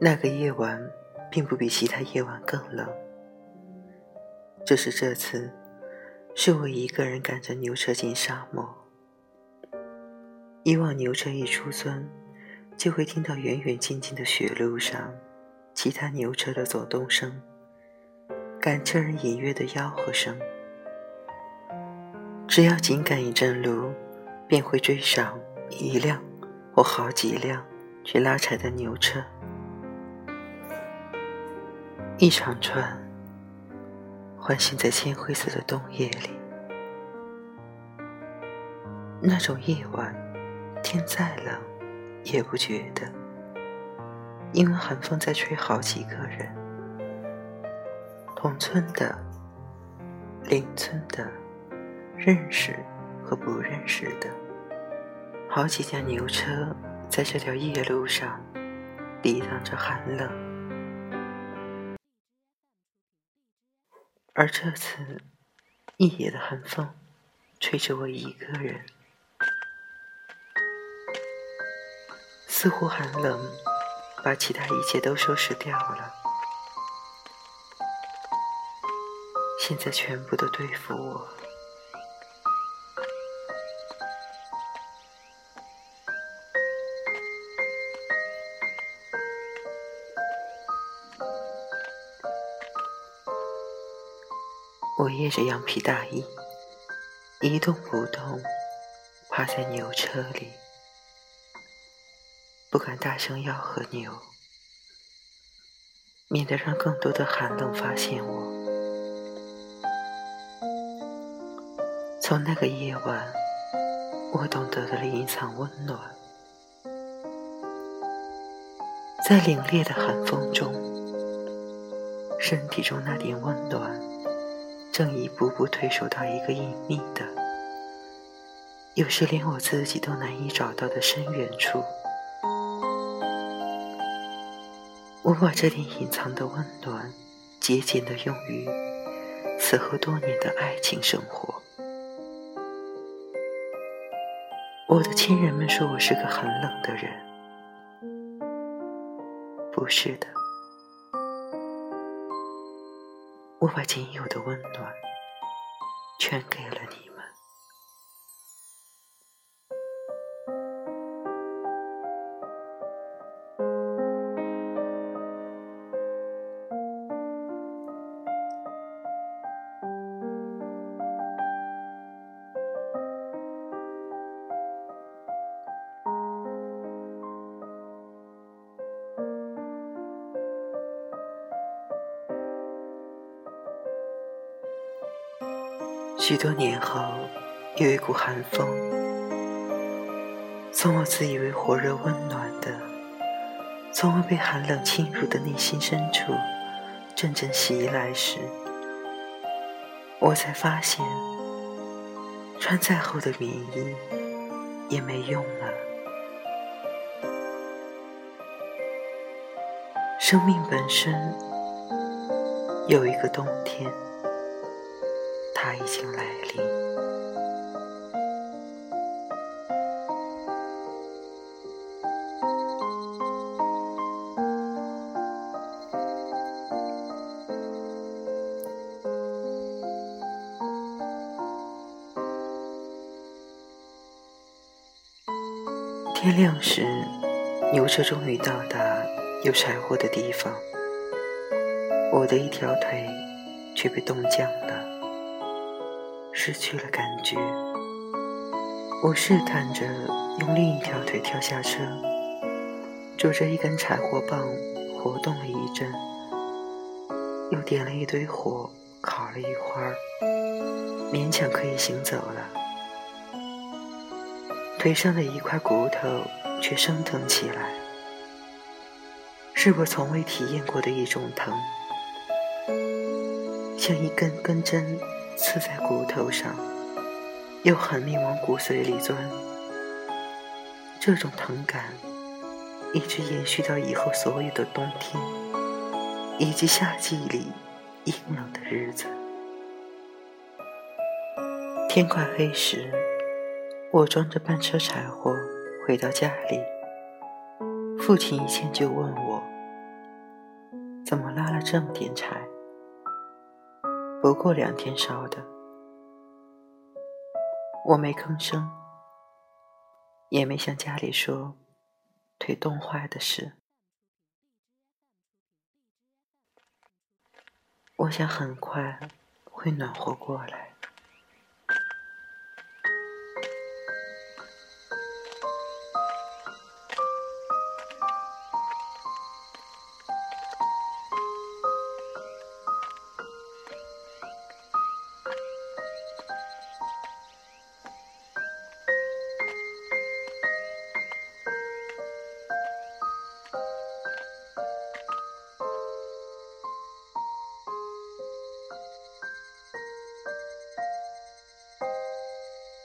那个夜晚并不比其他夜晚更冷，只是这次是我一个人赶着牛车进沙漠。以往牛车一出村，就会听到远远近近的雪路上其他牛车的走动声，赶车人隐约的吆喝声。只要紧赶一阵路，便会追上一辆或好几辆去拉柴的牛车。一长串，唤醒在铅灰色的冬夜里。那种夜晚，天再冷也不觉得，因为寒风在吹好几个人，同村的、邻村的、认识和不认识的，好几架牛车在这条夜路上抵挡着寒冷。而这次，一夜的寒风，吹着我一个人，似乎寒冷把其他一切都收拾掉了，现在全部都对付我。我掖着羊皮大衣，一动不动，趴在牛车里，不敢大声吆喝牛，免得让更多的寒冷发现我。从那个夜晚，我懂得了隐藏温暖，在凛冽的寒风中，身体中那点温暖。正一步步退守到一个隐秘的，有时连我自己都难以找到的深远处。我把这点隐藏的温暖，节俭的用于此后多年的爱情生活。我的亲人们说我是个很冷的人，不是的。我把仅有的温暖，全给了你。许多年后，有一股寒风，从我自以为火热温暖的、从未被寒冷侵入的内心深处，阵阵袭来时，我才发现，穿再厚的棉衣也没用了。生命本身有一个冬天。它已经来临。天亮时，牛车终于到达有柴火的地方，我的一条腿却被冻僵了。失去了感觉，我试探着用另一条腿跳下车，拄着一根柴火棒活动了一阵，又点了一堆火烤了一会儿，勉强可以行走了。腿上的一块骨头却生疼起来，是我从未体验过的一种疼，像一根根针。刺在骨头上，又狠命往骨髓里钻。这种疼感一直延续到以后所有的冬天，以及夏季里阴冷的日子。天快黑时，我装着半车柴火回到家里，父亲一见就问我：“怎么拉了这么点柴？不过两天烧的。我没吭声，也没向家里说腿冻坏的事。我想很快会暖和过来。